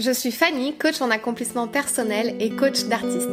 Je suis Fanny, coach en accomplissement personnel et coach d'artiste.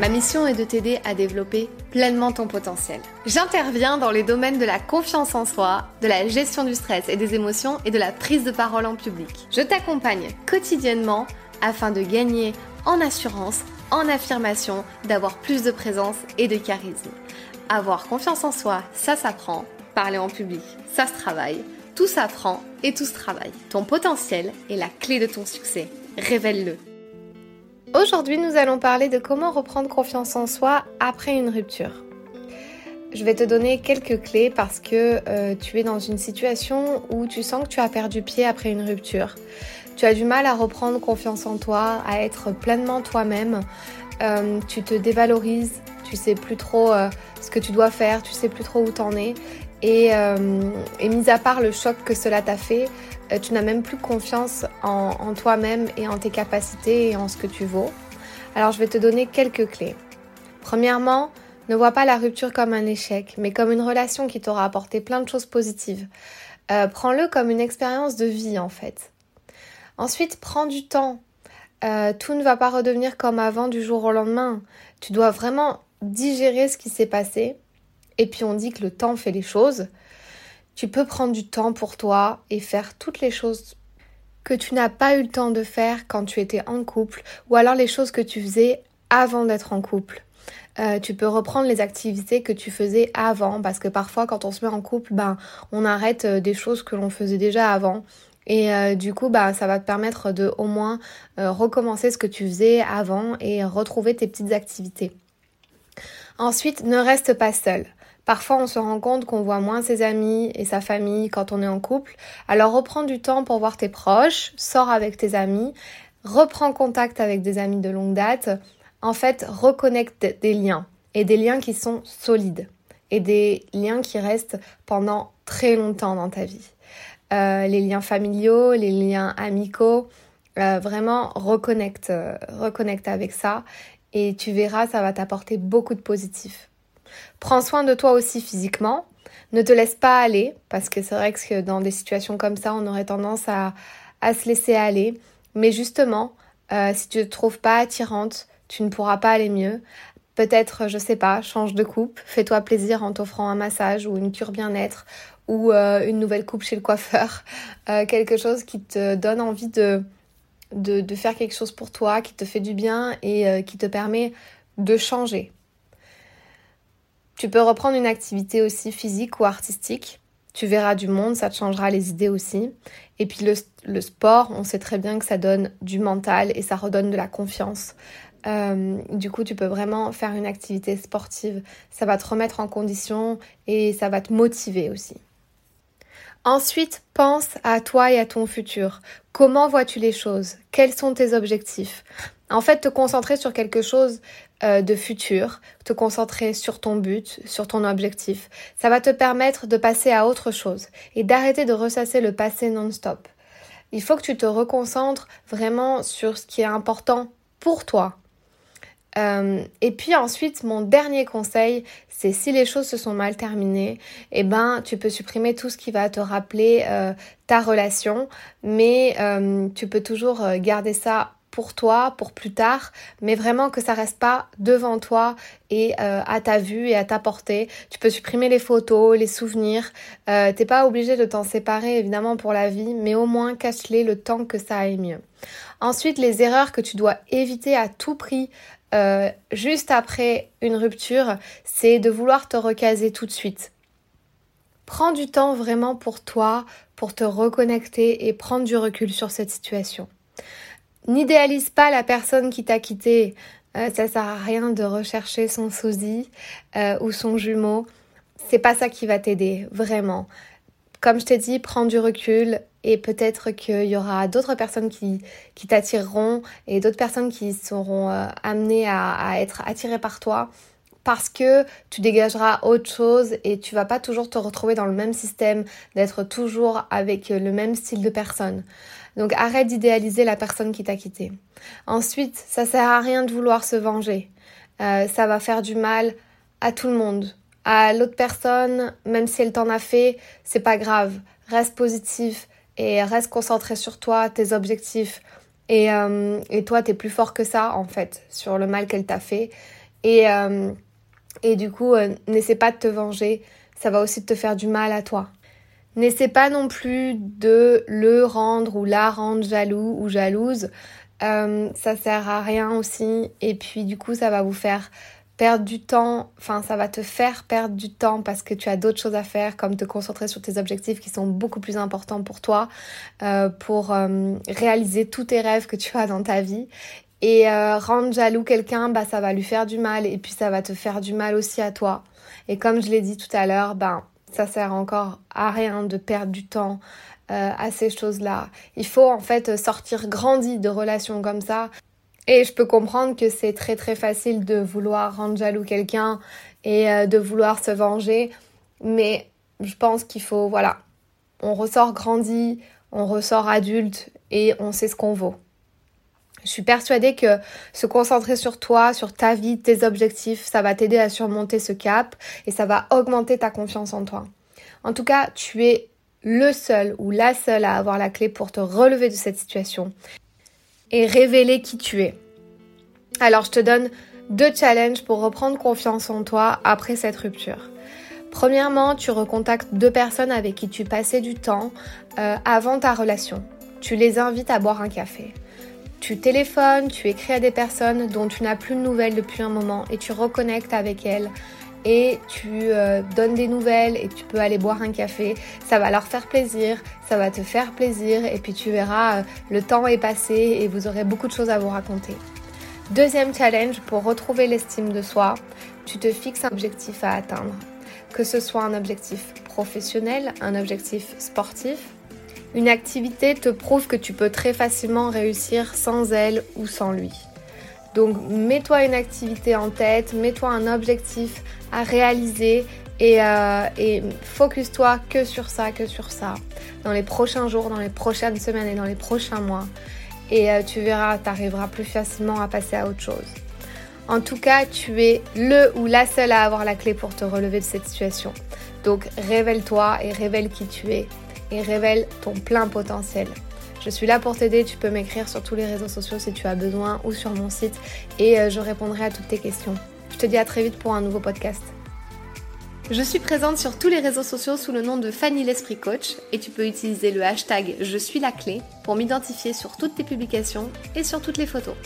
Ma mission est de t'aider à développer pleinement ton potentiel. J'interviens dans les domaines de la confiance en soi, de la gestion du stress et des émotions et de la prise de parole en public. Je t'accompagne quotidiennement afin de gagner en assurance, en affirmation, d'avoir plus de présence et de charisme. Avoir confiance en soi, ça s'apprend. Parler en public, ça se travaille. Tout s'apprend et tout se travaille. Ton potentiel est la clé de ton succès. Révèle-le. Aujourd'hui, nous allons parler de comment reprendre confiance en soi après une rupture. Je vais te donner quelques clés parce que euh, tu es dans une situation où tu sens que tu as perdu pied après une rupture tu as du mal à reprendre confiance en toi, à être pleinement toi-même, euh, tu te dévalorises, tu sais plus trop euh, ce que tu dois faire, tu sais plus trop où t'en es. Et, euh, et mis à part le choc que cela t'a fait, tu n'as même plus confiance en, en toi-même et en tes capacités et en ce que tu vaux. Alors je vais te donner quelques clés. Premièrement, ne vois pas la rupture comme un échec, mais comme une relation qui t'aura apporté plein de choses positives. Prends-le comme une expérience de vie en fait. Ensuite, prends du temps. Euh, tout ne va pas redevenir comme avant du jour au lendemain. Tu dois vraiment digérer ce qui s'est passé. Et puis on dit que le temps fait les choses. Tu peux prendre du temps pour toi et faire toutes les choses que tu n'as pas eu le temps de faire quand tu étais en couple ou alors les choses que tu faisais avant d'être en couple. Euh, tu peux reprendre les activités que tu faisais avant parce que parfois quand on se met en couple, ben on arrête euh, des choses que l'on faisait déjà avant et euh, du coup, bah, ça va te permettre de au moins euh, recommencer ce que tu faisais avant et retrouver tes petites activités. Ensuite, ne reste pas seul. Parfois, on se rend compte qu'on voit moins ses amis et sa famille quand on est en couple. Alors, reprends du temps pour voir tes proches, sors avec tes amis, reprends contact avec des amis de longue date. En fait, reconnecte des liens et des liens qui sont solides et des liens qui restent pendant très longtemps dans ta vie. Euh, les liens familiaux, les liens amicaux. Euh, vraiment reconnecte, euh, reconnecte avec ça et tu verras, ça va t'apporter beaucoup de positif. Prends soin de toi aussi physiquement. Ne te laisse pas aller parce que c'est vrai que dans des situations comme ça, on aurait tendance à, à se laisser aller. Mais justement, si tu ne te trouves pas attirante, tu ne pourras pas aller mieux. Peut-être, je sais pas, change de coupe, fais-toi plaisir en t'offrant un massage ou une cure bien-être ou euh, une nouvelle coupe chez le coiffeur, euh, quelque chose qui te donne envie de, de, faire quelque chose pour toi, qui te fait du bien et euh, qui te permet de changer. Tu peux reprendre une activité aussi physique ou artistique. Tu verras du monde, ça te changera les idées aussi. Et puis le, le sport, on sait très bien que ça donne du mental et ça redonne de la confiance. Du coup, tu peux vraiment faire une activité sportive. Ça va te remettre en condition et ça va te motiver aussi. Ensuite, pense à toi et à ton futur. Comment vois-tu les choses? Quels sont tes objectifs? En fait, te concentrer sur quelque chose euh, de futur, te concentrer sur ton but, sur ton objectif, ça va te permettre de passer à autre chose et d'arrêter de ressasser le passé non-stop. Il faut que tu te reconcentres vraiment sur ce qui est important pour toi, euh, et puis ensuite, mon dernier conseil, c'est si les choses se sont mal terminées, eh ben tu peux supprimer tout ce qui va te rappeler euh, ta relation, mais euh, tu peux toujours garder ça pour toi, pour plus tard, mais vraiment que ça reste pas devant toi et à ta vue et à ta portée. Tu peux supprimer les photos, les souvenirs. T'es pas obligé de t'en séparer évidemment pour la vie, mais au moins cache-les le temps que ça aille mieux. Ensuite, les erreurs que tu dois éviter à tout prix euh, juste après une rupture, c'est de vouloir te recaser tout de suite. Prends du temps vraiment pour toi, pour te reconnecter et prendre du recul sur cette situation. N'idéalise pas la personne qui t'a quitté. Euh, ça sert à rien de rechercher son sosie euh, ou son jumeau. C'est pas ça qui va t'aider, vraiment. Comme je t'ai dit, prends du recul, et peut-être qu'il y aura d'autres personnes qui, t'attireront et d'autres personnes qui seront euh, amenées à, être attirées par toi parce que tu dégageras autre chose et tu vas pas toujours te retrouver dans le même système, d'être toujours avec le même style de personne. Donc arrête d'idéaliser la personne qui t'a quitté. Ensuite, ça sert à rien de vouloir se venger. Euh, ça va faire du mal à tout le monde. À l'autre personne, même si elle t'en a fait, c'est pas grave. Reste positif et reste concentré sur toi, tes objectifs. Et, euh, et toi, t'es plus fort que ça, en fait, sur le mal qu'elle t'a fait. Et, euh, et du coup, n'essaie pas de te venger. Ça va aussi te faire du mal à toi. N'essaie pas non plus de le rendre ou la rendre jaloux ou jalouse. Euh, ça sert à rien aussi. Et puis du coup, ça va vous faire perdre du temps. Enfin, ça va te faire perdre du temps parce que tu as d'autres choses à faire, comme te concentrer sur tes objectifs qui sont beaucoup plus importants pour toi, euh, pour euh, réaliser tous tes rêves que tu as dans ta vie. Et rendre jaloux quelqu'un, bah ça va lui faire du mal et puis ça va te faire du mal aussi à toi. Et comme je l'ai dit tout à l'heure, ben ça sert encore à rien de perdre du temps euh, à ces choses-là. Il faut en fait sortir grandi de relations comme ça. Et je peux comprendre que c'est très très facile de vouloir rendre jaloux quelqu'un et euh, de vouloir se venger. Mais je pense qu'il faut, voilà, on ressort grandi, on ressort adulte et on sait ce qu'on vaut. Je suis persuadée que se concentrer sur toi, sur ta vie, tes objectifs, ça va t'aider à surmonter ce cap et ça va augmenter ta confiance en toi. En tout cas, tu es le seul ou la seule à avoir la clé pour te relever de cette situation et révéler qui tu es. Alors, je te donne deux challenges pour reprendre confiance en toi après cette rupture. Premièrement, tu recontactes deux personnes avec qui tu passais du temps euh, avant ta relation. Tu les invites à boire un café. Tu téléphones, tu écris à des personnes dont tu n'as plus de nouvelles depuis un moment et tu reconnectes avec elles et tu euh, donnes des nouvelles et tu peux aller boire un café. Ça va leur faire plaisir, ça va te faire plaisir et puis tu verras, euh, le temps est passé et vous aurez beaucoup de choses à vous raconter. Deuxième challenge pour retrouver l'estime de soi, tu te fixes un objectif à atteindre. Que ce soit un objectif professionnel, un objectif sportif, une activité te prouve que tu peux très facilement réussir sans elle ou sans lui. Donc mets-toi une activité en tête, mets-toi un objectif à réaliser et, euh, focus-toi que sur ça, que sur ça, dans les prochains jours, dans les prochaines semaines et dans les prochains mois. Et euh, tu verras, tu arriveras plus facilement à passer à autre chose. En tout cas, tu es le ou la seule à avoir la clé pour te relever de cette situation. Donc révèle-toi et révèle qui tu es et révèle ton plein potentiel. Je suis là pour t'aider, tu peux m'écrire sur tous les réseaux sociaux si tu as besoin ou sur mon site et euh, je répondrai à toutes tes questions. Je te dis à très vite pour un nouveau podcast. Je suis présente sur tous les réseaux sociaux sous le nom de Fanny l'Esprit Coach et tu peux utiliser le hashtag Je suis la clé pour m'identifier sur toutes tes publications et sur toutes les photos.